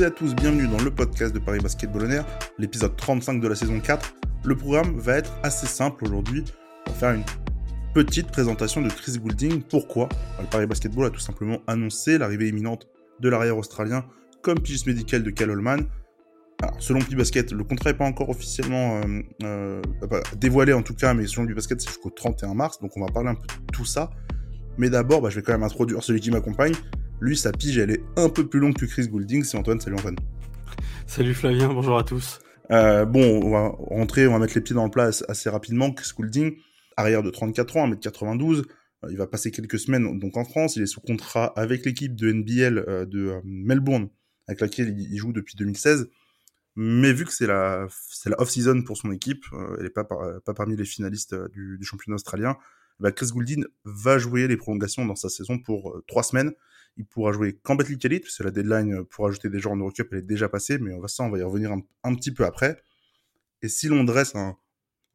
toutes à tous, bienvenue dans le podcast de Paris Basketball l'épisode 35 de la saison 4. Le programme va être assez simple aujourd'hui. On va faire une petite présentation de Chris Goulding. Pourquoi Le Paris Basketball a tout simplement annoncé l'arrivée imminente de l'arrière australien comme pigiste médical de Cal Holman. Alors, selon Basket, le contrat n'est pas encore officiellement euh, euh, dévoilé en tout cas, mais selon Basket, c'est jusqu'au 31 mars, donc on va parler un peu de tout ça. Mais d'abord, bah, je vais quand même introduire celui qui m'accompagne. Lui, sa pige, elle est un peu plus longue que Chris Goulding. C'est Antoine. Salut Antoine. Salut Flavien, bonjour à tous. Euh, bon, on va rentrer, on va mettre les pieds dans le plat assez rapidement. Chris Goulding, arrière de 34 ans, 1m92. Euh, il va passer quelques semaines donc en France. Il est sous contrat avec l'équipe de NBL euh, de Melbourne, avec laquelle il joue depuis 2016. Mais vu que c'est la, la off-season pour son équipe, elle n'est pas, pas parmi les finalistes du, du championnat australien, bah Chris Goulding va jouer les prolongations dans sa saison pour trois semaines. Il pourra jouer qu'en Battle Elite, parce que la deadline pour ajouter des joueurs en Eurocup, elle est déjà passée, mais on va ça, on va y revenir un, petit peu après. Et si l'on dresse un,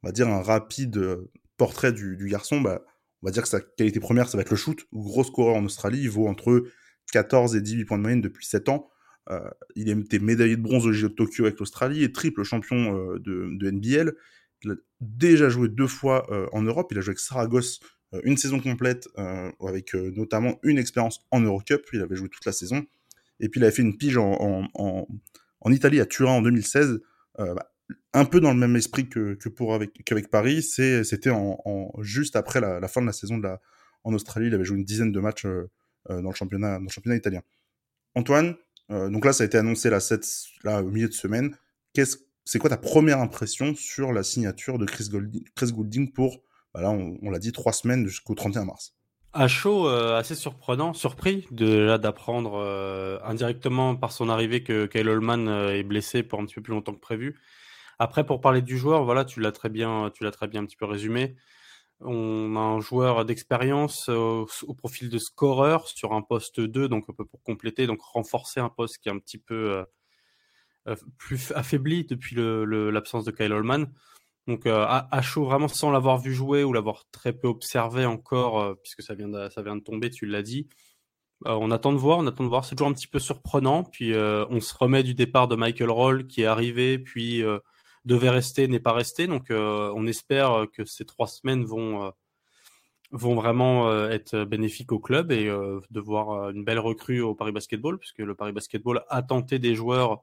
rapide euh, portrait du, garçon, bah, on va dire que sa qualité première, ça va être le shoot. Gros scoreur en Australie, il vaut entre 14 et 18 points de moyenne depuis 7 ans. Euh, il a été médaillé de bronze au JO de Tokyo avec l'Australie et triple champion euh, de, NBL. Il a déjà joué deux fois en Europe. Il a joué avec Saragosse euh, une saison complète euh, avec euh, notamment une expérience en Eurocup. Il avait joué toute la saison. Et puis il avait fait une pige en, Italie à Turin en 2016. Bah, un peu dans le même esprit que, pour avec qu'avec Paris, c'était juste après la, fin de la saison en Australie. Il avait joué une dizaine de matchs dans le championnat italien. Antoine, donc là ça a été annoncé là au milieu de semaine. Qu'est-ce c'est quoi ta première impression sur la signature de Chris Goulding, pour bah on, l'a dit, trois semaines jusqu'au 31 mars? À chaud, euh, assez surprenant, surpris de d'apprendre euh, indirectement par son arrivée que Kyle Holman euh, est blessé pour un petit peu plus longtemps que prévu. Après, pour parler du joueur, voilà, tu l'as très bien, tu l'as très bien un petit peu résumé. On a un joueur d'expérience au, profil de scoreur sur un poste 2, donc un peu pour compléter, donc renforcer un poste qui est un petit peu plus affaibli depuis l'absence de Kyle Holman. Donc euh, à, chaud, vraiment sans l'avoir vu jouer ou l'avoir très peu observé encore, euh, puisque ça vient, de, ça vient de tomber, tu l'as dit. Euh, on attend de voir, on attend de voir. C'est toujours un petit peu surprenant. Puis on se remet du départ de Michael Roll qui est arrivé, puis devait rester, n'est pas resté. Donc on espère que ces trois semaines vont vont vraiment être bénéfiques au club et de voir une belle recrue au Paris Basketball, puisque le Paris Basketball a tenté des joueurs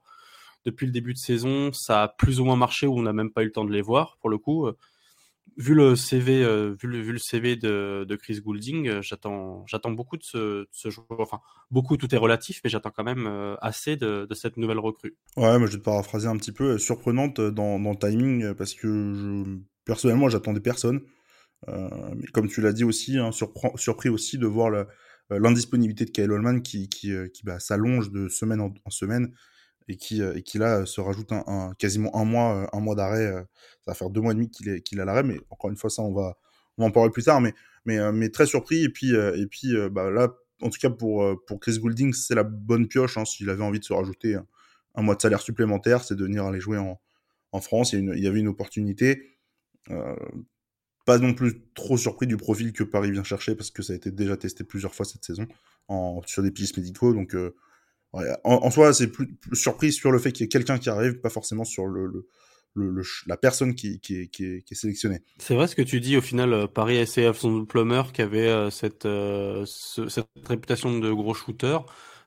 depuis le début de saison, ça a plus ou moins marché ou on n'a même pas eu le temps de les voir pour le coup. Vu le CV, euh, vu, le, vu le CV de, Chris Goulding, euh, j'attends, beaucoup de ce, joueur. Enfin, beaucoup, tout est relatif, mais j'attends quand même euh, assez de, cette nouvelle recrue. Ouais, moi je vais te paraphraser un petit peu, surprenante dans, le timing, parce que je, personnellement, j'attendais personne. Euh, mais comme tu l'as dit aussi, hein, surpris aussi de voir l'indisponibilité de Kyle Holman qui, bah, s'allonge de semaine en semaine et qui, euh, et qui là se rajoute un, quasiment un mois, euh, un mois d'arrêt. Euh, ça va faire deux mois et demi qu'il est, qu'il l'arrêt, mais encore une fois, ça, on va, on en parler plus tard, mais, mais, mais très surpris. Et puis, et puis bah, là, en tout cas, pour, pour Chris Goulding, c'est la bonne pioche. Hein, S'il avait envie de se rajouter un, mois de salaire supplémentaire, c'est de venir aller jouer en, en France. Il y, avait une opportunité. Pas non plus trop surpris du profil que Paris vient chercher parce que ça a été déjà testé plusieurs fois cette saison sur des pistes médicaux. Donc, en, soi, c'est plus, plus, surprise sur le fait qu'il y ait quelqu'un qui arrive, pas forcément sur le, le, le, la personne qui, qui, qui, est, qui est sélectionnée. C'est vrai ce que tu dis. Au final, euh, Paris SCF, son plumber qui avait euh, cette, euh, cette réputation de gros shooter.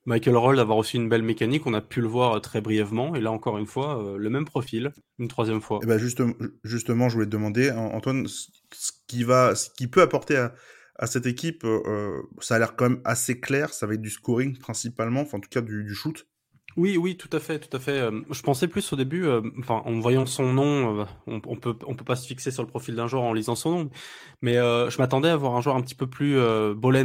Michael Roll avoir aussi une belle mécanique, on a pu le voir très brièvement, et là encore une fois, le même profil, une troisième fois. Et eh ben justement, justement, je voulais te demander, Antoine, ce qui va, ce qui peut apporter à, à cette équipe, euh, euh, ça a l'air quand même assez clair. Ça va être du scoring principalement, enfin en tout cas du, shoot. Oui, oui, tout à fait, tout à fait. Euh, je pensais plus au début, enfin, en voyant son nom, on, on, peut, on peut pas se fixer sur le profil d'un joueur en lisant son nom, mais je m'attendais à voir un joueur un petit peu plus ball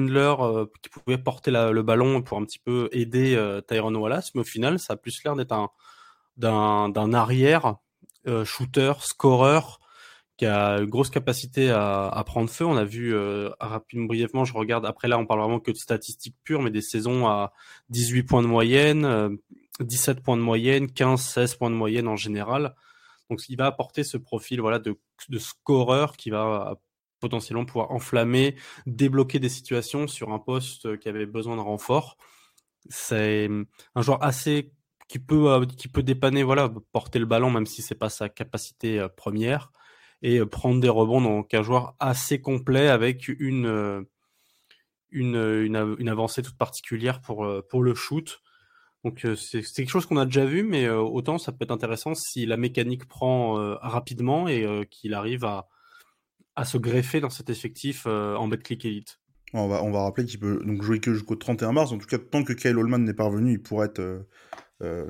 qui pouvait porter le ballon pour un petit peu aider Tyrone Wallace, mais au final, ça a plus l'air d'être un d'un arrière shooter, scoreur, qui a une grosse capacité à, prendre feu. On a vu euh, rapidement, brièvement, je regarde, après là on parle vraiment que de statistiques pures, mais des saisons à 18 points de moyenne, 17 euh, points de moyenne, 15, 16 points de moyenne en général. Donc il va apporter ce profil voilà de, de scoreur qui va potentiellement pouvoir enflammer, débloquer des situations sur un poste qui avait besoin de renfort. C'est un joueur assez qui peut, qui peut dépanner, voilà, porter le ballon, même si c'est pas sa capacité première, et prendre des rebonds. Donc, un joueur assez complet avec une, une, une, une avancée toute particulière pour, pour le shoot. Donc c'est quelque chose qu'on a déjà vu, mais autant ça peut être intéressant si la mécanique prend rapidement et qu'il arrive à, à se greffer dans cet effectif en Betclic Elite. On va, on va rappeler qu'il peut donc jouer que jusqu'au 31 mars. En tout cas, tant que Kyle Holman n'est pas revenu, il pourrait être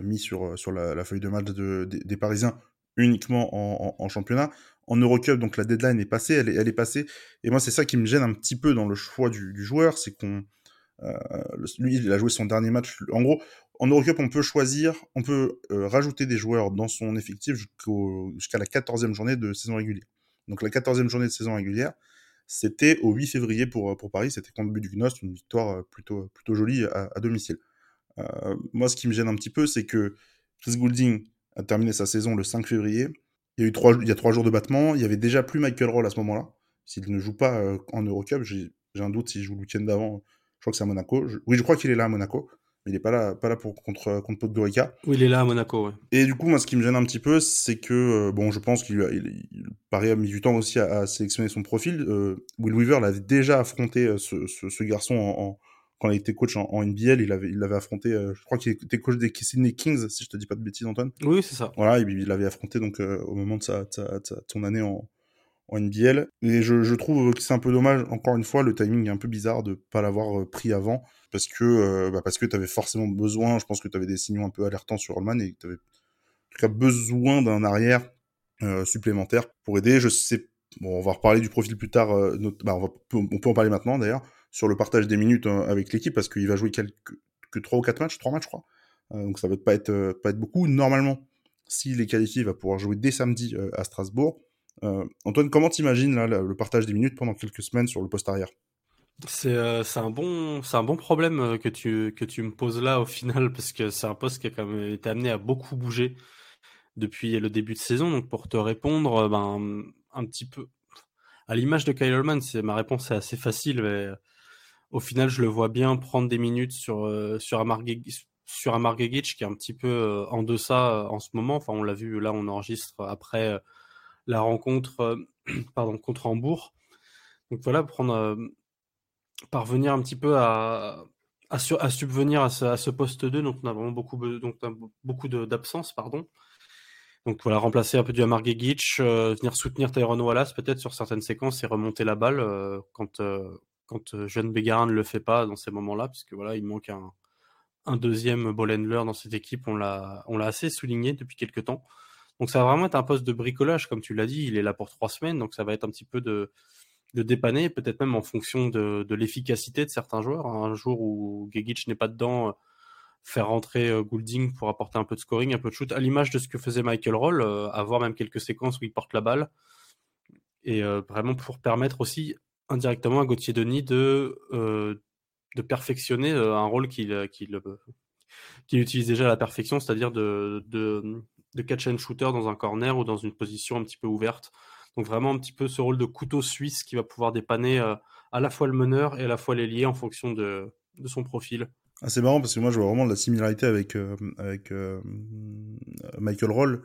mis sur, sur la, feuille de match des Parisiens uniquement en, championnat. En Eurocup, donc la deadline est passée, elle est, passée. Et moi, c'est ça qui me gêne un petit peu dans le choix du, joueur, c'est qu'on lui, il a joué son dernier match. En gros, en Eurocup, on peut choisir, on peut euh, rajouter des joueurs dans son effectif jusqu'à la 14e journée de saison régulière. Donc la 14e journée de saison régulière, c'était au 8 février pour, Paris, c'était contre Budugnost, une victoire euh, plutôt, jolie à, domicile. Euh, moi, ce qui me gêne un petit peu, c'est que Chris Goulding a terminé sa saison le 5 février. Il y a eu trois, il y a trois jours de battement. Il y avait déjà plus Michael Roll à ce moment-là. S'il ne joue pas en Eurocup, j'ai un doute s'il joue le week-end d'avant. Je crois que c'est à Monaco. Oui, je crois qu'il est là à Monaco il n'est pas là, pas là pour contre contre Podgorica. Oui, il est là à Monaco. Ouais. Et du coup, moi, ce qui me gêne un petit peu, c'est que euh, bon, je pense qu'il il, il, Paris a mis du temps aussi à, sélectionner son profil. Euh, Will Weaver l'avait déjà affronté euh, ce, ce, garçon en, quand il était coach en, NBL, il avait il l'avait affronté. je crois qu'il était coach des Sydney Kings, si je te dis pas de bêtises, Antoine. Oui, c'est ça. Voilà, il l'avait affronté donc au moment de sa, sa, son année en en NBL. Et je, je trouve que c'est un peu dommage, encore une fois, le timing est un peu bizarre de pas l'avoir pris avant parce que euh, bah parce que tu avais forcément besoin, je pense que tu avais des signaux un peu alertants sur Holman et que tu avais en tout cas besoin d'un arrière euh, supplémentaire pour aider. Je sais, bon, on va reparler du profil plus tard, euh, bah, on, va, on peut en parler maintenant d'ailleurs, sur le partage des minutes euh, avec l'équipe parce qu'il va jouer quelques que 3 ou 4 matchs, 3 matchs je crois. Euh, donc ça va pas être, pas être beaucoup. Normalement, s'il est qualifié, il va pouvoir jouer dès samedi à Strasbourg. Antoine, comment t'imagines là le partage des minutes pendant quelques semaines sur le poste arrière? C'est c'est un bon un bon problème euh, que tu que tu me poses là au final parce que c'est un poste qui a quand même été amené à beaucoup bouger depuis le début de saison donc pour te répondre euh, ben un petit peu à l'image de Kyle Holman ma réponse est assez facile au final je le vois bien prendre des minutes sur euh, sur Amar sur qui est un petit peu en deçà en ce moment enfin on l'a vu là on enregistre après la rencontre pardon contre Hambourg donc voilà prendre parvenir un petit peu à, à, subvenir à ce, poste 2, donc on a vraiment beaucoup, donc beaucoup d'absence, pardon. Donc voilà, remplacer un peu du Amar Gegic, euh, venir soutenir Tyrone Wallace peut-être sur certaines séquences et remonter la balle euh, quand, euh, quand Jeanne Bégarin ne le fait pas dans ces moments-là, puisque voilà, il manque un, deuxième ball dans cette équipe, on l'a assez souligné depuis quelques temps. Donc ça va vraiment être un poste de bricolage, comme tu l'as dit, il est là pour trois semaines, donc ça va être un petit peu de, de dépanner, peut-être même en fonction de, l'efficacité de certains joueurs. Un jour où Gegic n'est pas dedans, euh, faire rentrer euh, Goulding pour apporter un peu de scoring, un peu de shoot, à l'image de ce que faisait Michael Roll, euh, avoir même quelques séquences où il porte la balle, et vraiment pour permettre aussi indirectement à Gauthier Denis de, de perfectionner un rôle qu'il qu'il utilise déjà à la perfection, c'est-à-dire de, de, catch and shooter dans un corner ou dans une position un petit peu ouverte donc vraiment un petit peu ce rôle de couteau suisse qui va pouvoir dépanner euh, à la fois le meneur et à la fois l'ailier en fonction de, de son profil. Ah, c'est marrant parce que moi je vois vraiment de la similarité avec, euh, avec euh, Michael Roll,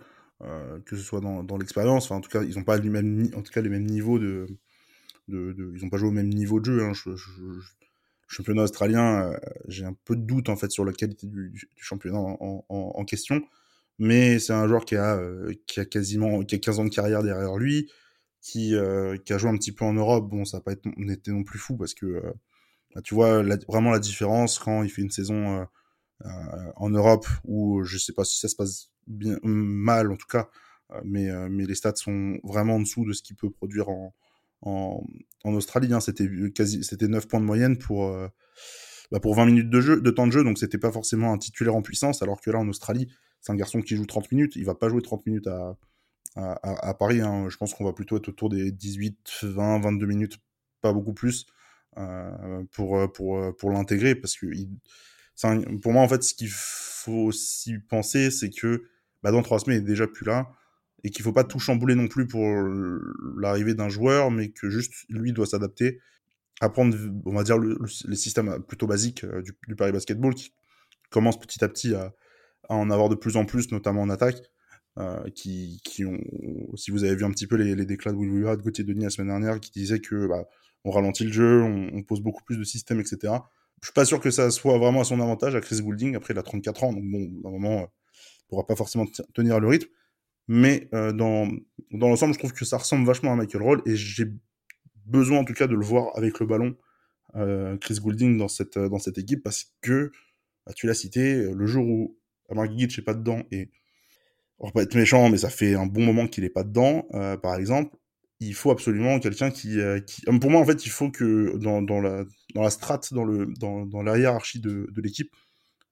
que ce soit dans, dans l'expérience. Enfin, en tout cas, ils n'ont pas le même, en tout cas, les mêmes niveaux de, de, de ils n'ont pas joué au même niveau de jeu. Hein. Je, je, championnat australien, j'ai un peu de doute en fait sur la qualité du, du championnat en, en, en, question mais c'est un joueur qui a, euh, qui a quasiment qui a 15 ans de carrière derrière lui, qui, euh, qui a joué un petit peu en Europe. Bon, ça n'a pas été, on était non plus fou parce que euh, bah, tu vois vraiment la différence quand il fait une saison en Europe où je sais pas si ça se passe bien mal en tout cas, mais mais les stats sont vraiment en dessous de ce qu'il peut produire en en, en Australie. Hein. C'était quasi c'était 9 points de moyenne pour bah, pour 20 minutes de jeu de temps de jeu, donc c'était pas forcément un titulaire en puissance, alors que là en Australie c'est un garçon qui joue 30 minutes, il va pas jouer 30 minutes à, à, Paris. Hein. Je pense qu'on va plutôt être autour des 18, 20, 22 minutes, pas beaucoup plus, euh, pour, pour, pour l'intégrer. Parce que il, pour moi, en fait, ce qu'il faut aussi penser, c'est que bah, dans trois semaines, il est déjà plus là. Et qu'il faut pas tout chambouler non plus pour l'arrivée d'un joueur, mais que juste lui doit s'adapter, apprendre, on va dire, les systèmes plutôt basiques euh, du, Paris Basketball qui commence petit à petit à, en avoir de plus en plus, notamment en attaque. Euh, qui, qui ont, si vous avez vu un petit peu les, déclats de Will de Gauthier Denis la semaine dernière, qui disaient que bah, on ralentit le jeu, on, pose beaucoup plus de systèmes, etc. Je suis pas sûr que ça soit vraiment à son avantage à Chris Goulding. Après, il a 34 ans, donc bon, à un moment, il pourra pas forcément tenir le rythme. Mais euh, dans, dans l'ensemble, je trouve que ça ressemble vachement à Michael Roll et j'ai besoin en tout cas de le voir avec le ballon, euh, Chris Goulding dans cette, dans cette équipe parce que, bah, tu l'as cité, le jour où Amar Gigic n'est pas dedans et on va pas être méchant, mais ça fait un bon moment qu'il est pas dedans, euh, par exemple. Il faut absolument quelqu'un qui, euh, pour moi en fait, il faut que dans, dans la dans la strate, dans le dans, dans la hiérarchie de, de l'équipe,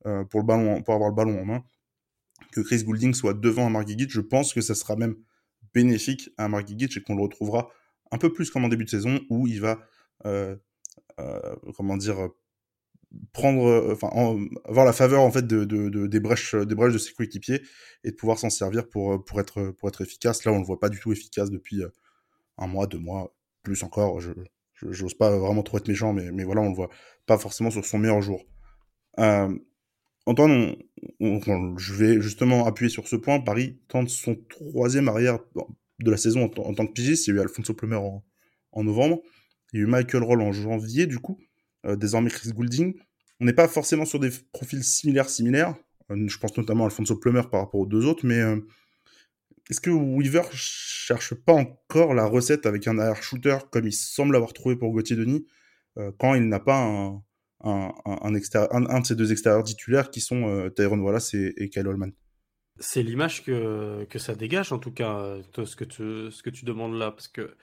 euh, pour pour avoir le ballon en main, que Chris Goulding soit devant Mark Gigic. Je pense que ça sera même bénéfique à Mark Gigic et qu'on le retrouvera un peu plus comme en début de saison où il va, euh, euh, comment dire, prendre, enfin, avoir la faveur en fait de, de, de, des brèches, des brèches de ses coéquipiers et de pouvoir s'en servir pour pour être pour être efficace. Là, on le voit pas du tout efficace depuis euh, un mois, deux mois, plus encore. Je j'ose pas vraiment trop être méchant, mais mais voilà, on le voit pas forcément sur son meilleur jour. Antoine, on, on, je vais justement appuyer sur ce point. Paris tente son troisième arrière de la saison en, tant que pigiste. Il y a eu Alfonso Plumer en, en novembre. Il y a eu Michael Roll en janvier, du coup. Euh, désormais Chris Goulding. On n'est pas forcément sur des profils similaires, similaires. Euh, je pense notamment à Alfonso Plummer par rapport aux deux autres, mais euh, est-ce que Weaver cherche pas encore la recette avec un arrière shooter comme il semble avoir trouvé pour Gauthier Denis quand il n'a pas un, un, un, un, un, de ces deux extérieurs titulaires qui sont euh, Tyrone Wallace et, Kyle Holman C'est l'image que, que ça dégage en tout cas, ce que tu, ce que tu demandes là, parce que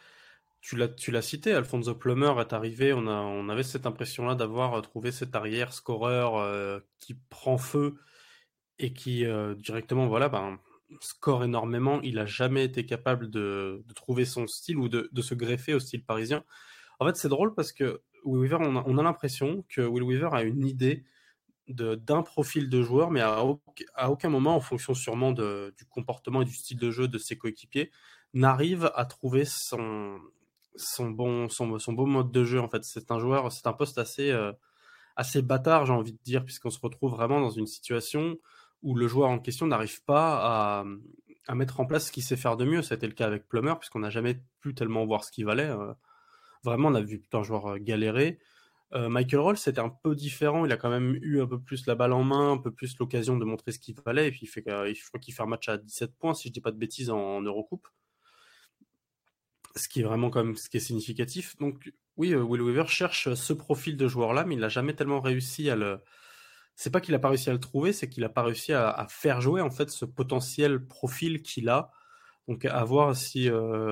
tu l'as, tu l'as cité, Alfonso Plummer est arrivé, on, a, on avait cette impression-là d'avoir trouvé cet arrière scoreur euh, qui prend feu et qui euh, directement, voilà, ben, score énormément. Il a jamais été capable de, de trouver son style ou de, de, se greffer au style parisien. En fait, c'est drôle parce que Will Weaver, on a, on a l'impression que Will Weaver a une idée d'un profil de joueur, mais à, aucun moment, en fonction sûrement du comportement et du style de jeu de ses coéquipiers, n'arrive à trouver son, son bon, son, mode de jeu. En fait, c'est un joueur, c'est un poste assez, euh, assez bâtard, j'ai envie de dire, puisqu'on se retrouve vraiment dans une situation où le joueur en question n'arrive pas à, à, mettre en place ce qu'il sait faire de mieux. C'était le cas avec Plummer, puisqu'on n'a jamais pu tellement voir ce qu'il valait. Euh, vraiment, on a vu un joueur galérer. Michael Roll, c'était un peu différent. Il a quand même eu un peu plus la balle en main, un peu plus l'occasion de montrer ce qu'il valait. Et puis, il fait, je crois qu'il fait un match à 17 points, si je dis pas de bêtises, en, Eurocoupe ce qui est vraiment quand même ce qui est significatif. Donc oui, Will Weaver cherche ce profil de joueur-là, mais il n'a jamais tellement réussi à le. C'est pas qu'il a pas réussi à le trouver, c'est qu'il a pas réussi à, faire jouer en fait ce potentiel profil qu'il a. Donc à voir si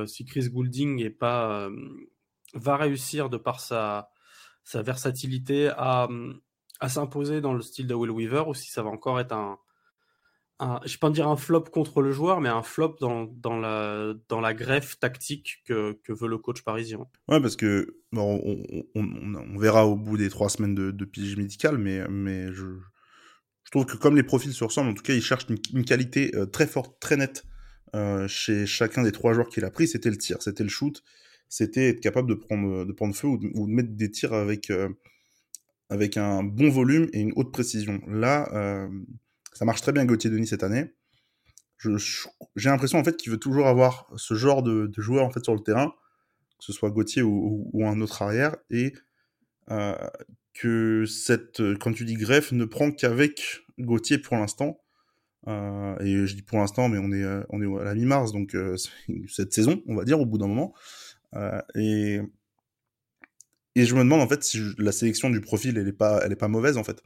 si Chris Goulding est pas va réussir de par sa sa versatilité à à s'imposer dans le style de Will Weaver ou si ça va encore être un je peux pas dire un flop contre le joueur, mais un flop dans, dans, la, dans la greffe tactique que, que veut le coach parisien. Ouais, parce que bon, on, on, verra au bout des trois semaines de, de pige mais, mais je, je trouve que comme les profils se ressemblent, en tout cas, il cherche une, une qualité euh, très forte, très nette euh, chez chacun des trois joueurs qu'il a pris. C'était le tir, c'était le shoot, c'était être capable de prendre, de prendre feu ou de, mettre des tirs avec, euh, avec un bon volume et une haute précision. Là, euh, ça marche très bien Gauthier Denis cette année. J'ai l'impression en fait qu'il veut toujours avoir ce genre de, joueur en fait sur le terrain, que ce soit Gauthier ou, un autre arrière, et euh, que cette, quand tu dis greffe, ne prend qu'avec Gauthier pour l'instant. Euh, et je dis pour l'instant, mais on est, on est à la mi-mars, donc euh, cette saison, on va dire, au bout d'un moment. Euh, et, et je me demande en fait si la sélection du profil, elle est pas, elle est pas mauvaise en fait.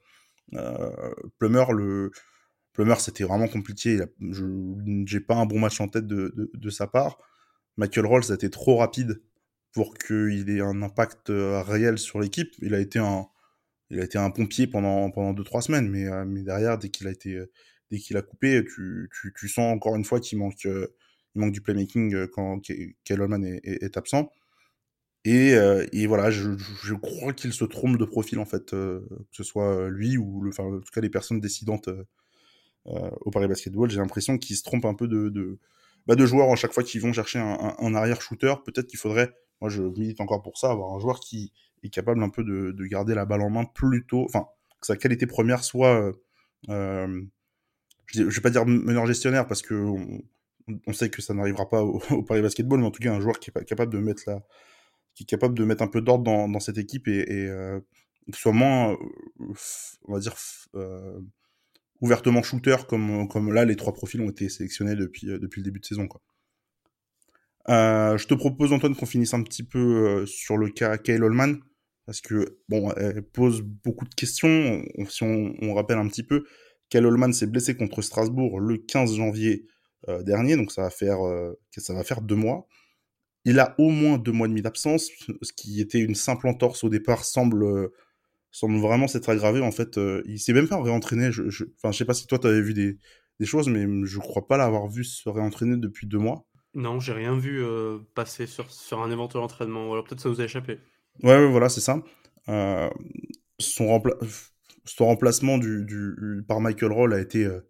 Euh, Plummer, le, Plummer, c'était vraiment compliqué. Je n'ai pas un bon match en tête de, de, sa part. Michael Rolls a été trop rapide pour qu'il ait un impact euh, réel sur l'équipe. Il a été un, il a été un pompier pendant pendant deux trois semaines, mais mais derrière, dès qu'il a été, dès qu'il a coupé, tu, tu, tu sens encore une fois qu'il manque, il manque du playmaking quand Kellman est, absent. Et, euh, et voilà, je, crois qu'il se trompe de profil en fait, euh, que ce soit lui ou enfin, en tout cas les personnes décidantes euh, au Paris Basketball. J'ai l'impression qu'ils se trompent un peu de, de, bah, joueurs à chaque fois qu'ils vont chercher un, arrière shooter. Peut-être qu'il faudrait, moi je milite encore pour ça, avoir un joueur qui est capable un peu de, de garder la balle en main plus tôt, enfin que sa qualité première soit euh, je, ne vais pas dire meneur gestionnaire parce que sait que ça n'arrivera pas au, Paris Basketball, mais en tout cas un joueur qui est capable de mettre la, qui est capable de mettre un peu d'ordre dans, cette équipe et, euh, soit moins, on va dire, euh, ouvertement shooter comme, là les trois profils ont été sélectionnés depuis, le début de saison. Euh, je te propose Antoine qu'on finisse un petit peu sur le cas Kyle Holman parce que bon, elle pose beaucoup de questions. si on, on, rappelle un petit peu, Kyle Holman s'est blessé contre Strasbourg le 15 janvier euh, dernier, donc ça va faire euh, ça va faire deux mois. Il a au moins deux mois et demi d'absence, ce qui était une simple entorse au départ semble euh, semble vraiment s'être aggravé. En fait, il s'est même pas réentraîné. Je, je, enfin, je sais pas si toi tu avais vu des, des choses, mais je crois pas l'avoir vu se réentraîner depuis deux mois. Non, j'ai rien vu passer sur, sur un éventuel entraînement. alors peut-être ça vous a échappé. Ouais, ouais voilà, c'est ça. Euh, son, son, remplacement du, du, par Michael Roll a été euh,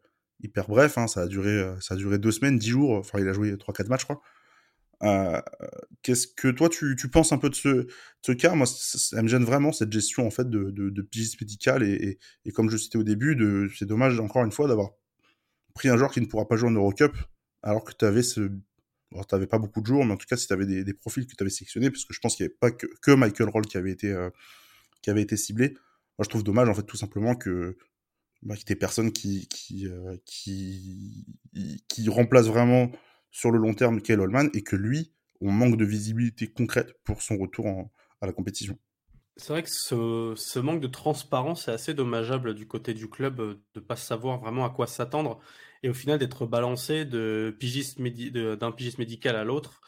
hyper bref. Hein, ça, a duré, euh, ça a duré deux semaines, dix jours. Enfin, il a joué trois, quatre matchs, je crois. Euh, Qu'est-ce que toi, tu, penses un peu de ce, cas? Moi, ça, me gêne vraiment cette gestion en fait de, de, de médical et, comme je citais au début, c'est dommage encore une fois d'avoir pris un joueur qui ne pourra pas jouer en Eurocup alors que tu avais pas beaucoup de jours, mais en tout cas, si tu avais des, profils que tu avais sélectionnés, parce que je pense qu'il n'y avait pas que, que, Michael Roll qui avait été, euh, qui avait été ciblé. Moi, je trouve dommage, en fait, tout simplement que bah, qu'il y ait personne qui, qui, euh, qui, qui remplace vraiment sur le long terme Kyle Holman et que lui, on manque de visibilité concrète pour son retour à la compétition. C'est vrai que ce, ce, manque de transparence est assez dommageable du côté du club euh, de ne pas savoir vraiment à quoi s'attendre et au final d'être balancé de pigiste d'un pigiste médical à l'autre,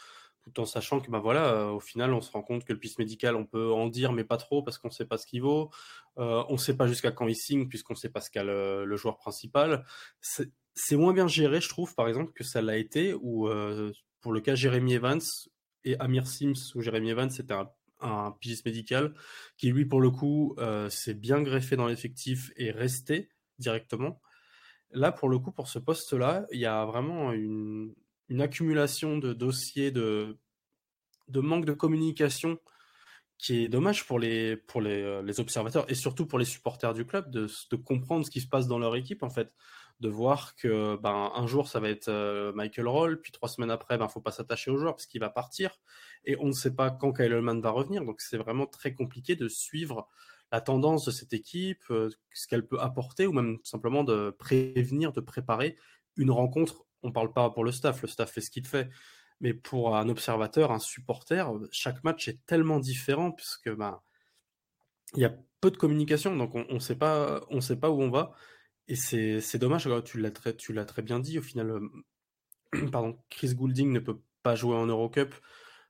tout en sachant que bah voilà, euh, au final on se rend compte que le pigiste médical on peut en dire mais pas trop parce qu'on ne sait pas ce qu'il vaut, euh, on ne sait pas jusqu'à quand il signe puisqu'on ne sait pas ce qu'a le, joueur principal. C'est moins bien géré je trouve par exemple que ça l'a été ou euh, pour le cas Jérémy Evans et Amir Sims ou Jérémy Evans c'était un, un pigiste médical qui lui pour le coup s'est bien greffé dans l'effectif et resté directement. Là, pour le coup, pour ce poste-là, il y a vraiment une, une accumulation de dossiers, de, de manque de communication qui est dommage pour les, pour les, euh, les, observateurs et surtout pour les supporters du club de, comprendre ce qui se passe dans leur équipe en fait de voir que ben, un jour ça va être euh, Michael Roll puis trois semaines après ben faut pas s'attacher au joueur parce qu'il va partir et on ne sait pas quand Kyle va revenir donc c'est vraiment très compliqué de suivre la tendance de cette équipe, euh, ce qu'elle peut apporter, ou même simplement de prévenir, de préparer une rencontre. On parle pas pour le staff, le staff fait ce qu'il fait, mais pour un observateur, un supporter, chaque match est tellement différent puisque bah, il y a peu de communication, donc on ne sait pas, où on va. Et c'est dommage, tu l'as très, tu l'as très bien dit. Au final, euh, Chris Goulding ne peut pas jouer en Eurocup.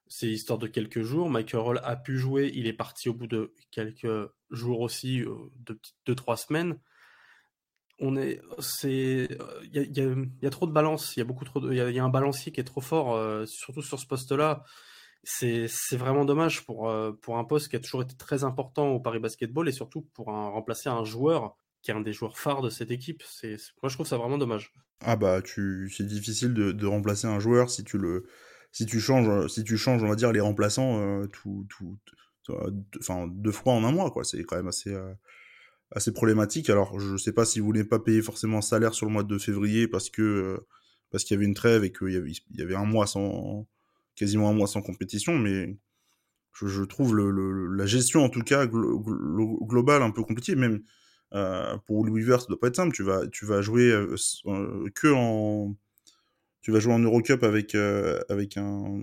C'est histoire de quelques jours. Michael Roll a pu jouer. Il est parti au bout de quelques jours aussi, euh, de deux, trois semaines. On est, c'est, il y a, y a, trop de balance. Il y a beaucoup trop, il y, a un balancier qui est trop fort, euh, surtout sur ce poste-là. C'est, vraiment dommage pour, euh, pour un poste qui a toujours été très important au Paris Basketball et surtout pour remplacer un joueur qui est un des joueurs phares de cette équipe. C'est, moi, je trouve ça vraiment dommage. Ah bah, tu, c'est difficile de, remplacer un joueur si tu le, si tu changes, si tu changes, on va dire les remplaçants euh, tout, tout, deux fois en un mois, quoi. C'est quand même assez, assez problématique. Alors, je sais pas si vous voulez pas payer forcément un salaire sur le mois de février parce que euh, parce qu'il y avait une trêve et qu'il y avait, il y avait un mois sans, quasiment un mois sans compétition, mais je, trouve la gestion en tout cas glo globale un peu compliquée. Même euh, pour Louis Weaver, ça doit pas être simple. Tu vas, tu vas jouer que en tu vas jouer en Eurocup avec, euh, avec un.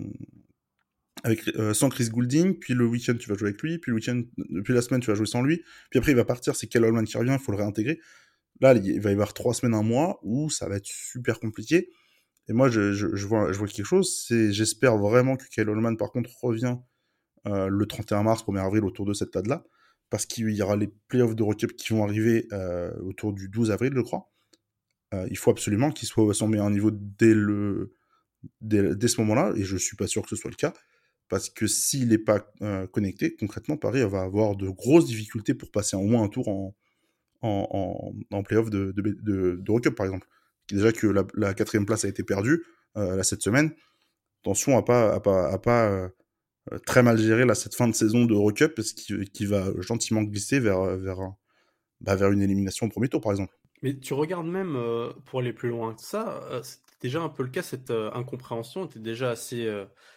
Euh, sans Chris Goulding, puis le week-end tu vas jouer avec lui, puis le week-end, depuis la semaine tu vas jouer sans lui, puis après il va partir, c'est Kel Holman qui revient, il faut le réintégrer. Là, il va y avoir trois semaines, un mois où ça va être super compliqué. Et moi, je, vois, je vois quelque chose, j'espère vraiment que Kel Holman, par contre, revient euh, le 31 mars, 1er avril, autour de cette date-là, parce qu'il y aura les playoffs d'Eurocup qui vont arriver euh, autour du 12 avril, je crois. Il faut absolument qu'il soit à son meilleur niveau dès, le, dès, ce moment-là, et je suis pas sûr que ce soit le cas, parce que s'il n'est pas euh, connecté, concrètement, Paris va avoir de grosses difficultés pour passer au moins un tour en, en, en, playoff de, de, de, par exemple. Déjà que la, quatrième place a été perdue euh, cette semaine. Attention à pas, à pas, à pas euh, très mal gérer là, cette fin de saison de Eurocup, parce qu'il qui va gentiment glisser vers, vers, bah, vers une élimination au premier tour, par exemple. Mais tu regardes même, pour aller plus loin que ça, déjà un peu le cas, cette incompréhension était déjà assez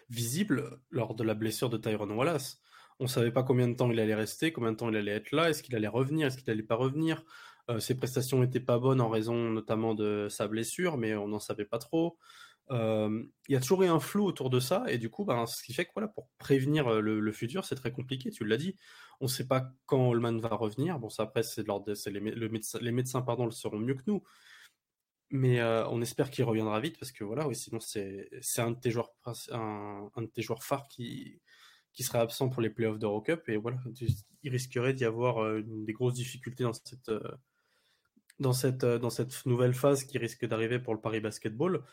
visible lors de la blessure de Tyron Wallace. On savait pas combien de temps il allait rester, combien de temps il allait être là, est-ce qu'il allait revenir, est-ce qu'il allait pas revenir. ses prestations n'étaient pas bonnes en raison notamment de sa blessure, mais on n'en savait pas trop. Il y a toujours eu un flou autour de ça, et du coup, ben, ce qui fait que voilà, pour prévenir le, futur, c'est très compliqué, tu l'as dit. On ne sait pas quand Holman va revenir. Bon, ça après, c'est les, le les médecins pardon, le seront mieux que nous. Mais on espère qu'il reviendra vite, parce que voilà, oui, sinon c'est un, de tes joueurs, phares qui, qui serait absent pour les playoffs d'Eurocup, et voilà, il risquerait d'y avoir des grosses difficultés dans cette, dans cette, dans cette nouvelle phase qui risque d'arriver pour le Paris Basketball.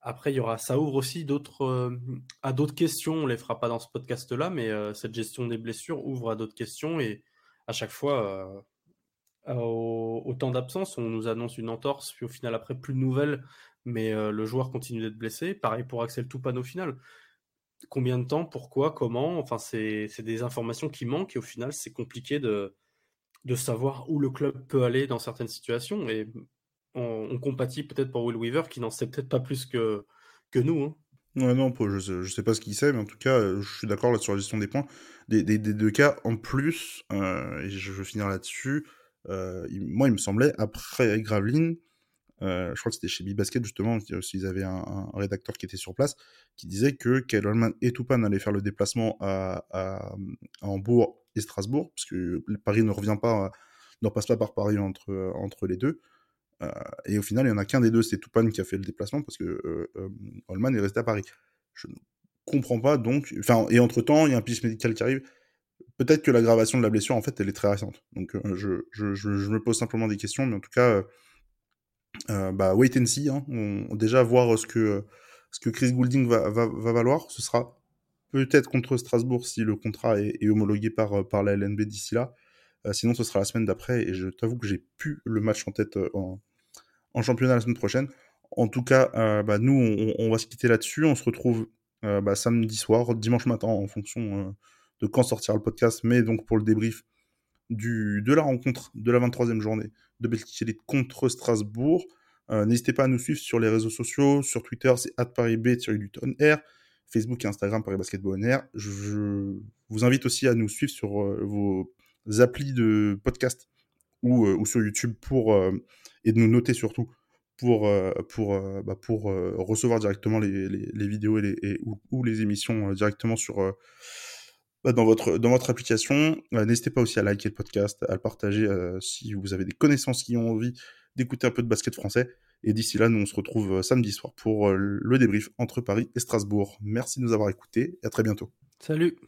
Après, il y aura, ça ouvre aussi d'autres, euh, à d'autres questions. On les fera pas dans ce podcast-là, mais euh, cette gestion des blessures ouvre à d'autres questions et à chaque fois, euh, au, temps d'absence, on nous annonce une entorse, puis au final après plus de nouvelles, mais le joueur continue d'être blessé. Pareil pour Axel Toupane au final. Combien de temps, pourquoi, comment? Enfin, c'est, des informations qui manquent et au final, c'est compliqué de, de savoir où le club peut aller dans certaines situations. Et on, compatit peut-être pour Will Weaver qui n'en sait peut-être pas plus que, que nous. Hein. Ouais, non, je sais, sais pas ce qu'il sait, mais en tout cas, euh, je suis d'accord sur la gestion des points. Des, deux cas en plus, euh, et je veux finir là-dessus, euh, moi, il me semblait, après Graveline, je crois que c'était chez B-Basket justement, ils avaient un, rédacteur qui était sur place, qui disait que Kyle Holman et Tupan allaient faire le déplacement à, Hambourg et Strasbourg, parce que Paris ne revient pas, ne repasse pas par Paris entre, entre les deux. Euh, et au final, il n'y en a qu'un des deux, c'est Toupane qui a fait le déplacement parce que euh, euh, Holman est resté à Paris. Je ne comprends pas donc. Et entre temps, il y a un piste médical qui arrive. Peut-être que l'aggravation de la blessure, en fait, elle est très récente. Donc, je, je, me pose simplement des questions, mais en tout cas, bah, wait and see. Hein. On, déjà voir ce que, ce que Chris Goulding va, va, va valoir. Ce sera peut-être contre Strasbourg si le contrat est, homologué par, par la LNB d'ici là. sinon, ce sera la semaine d'après. Et je t'avoue que j'ai plus le match en tête en, championnat la semaine prochaine. En tout cas, euh, bah, nous, on, va se quitter là-dessus. On se retrouve euh, bah, samedi soir, dimanche matin, en fonction euh, de quand sortira le podcast, mais donc pour le débrief du, de la rencontre de la 23e journée de Belgique contre Strasbourg. N'hésitez pas à nous suivre sur les réseaux sociaux, sur Twitter, c'est @parisb_air, Facebook et Instagram Paris Basketball Air. Je, vous invite aussi à nous suivre sur vos applis de podcast ou, ou sur YouTube pour et de nous noter surtout pour, euh, pour, euh, bah, pour euh, recevoir directement les, les, vidéos et, les, ou, les émissions directement sur, dans, votre, dans votre application. N'hésitez pas aussi à liker le podcast, à le partager si vous avez des connaissances qui ont envie d'écouter un peu de basket français. Et d'ici là, nous on se retrouve samedi soir pour le débrief entre Paris et Strasbourg. Merci de nous avoir écoutés et à très bientôt. Salut